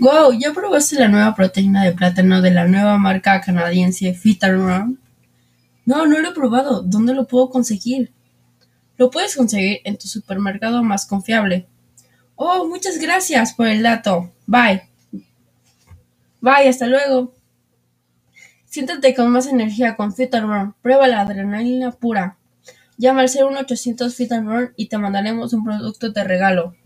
Wow, ¿ya probaste la nueva proteína de plátano de la nueva marca canadiense Fit? No, no lo he probado. ¿Dónde lo puedo conseguir? Lo puedes conseguir en tu supermercado más confiable. Oh, muchas gracias por el dato. Bye. Bye, hasta luego. Siéntate con más energía con Fit. Prueba la adrenalina pura. Llama al 01800 Fit and Run y te mandaremos un producto de regalo.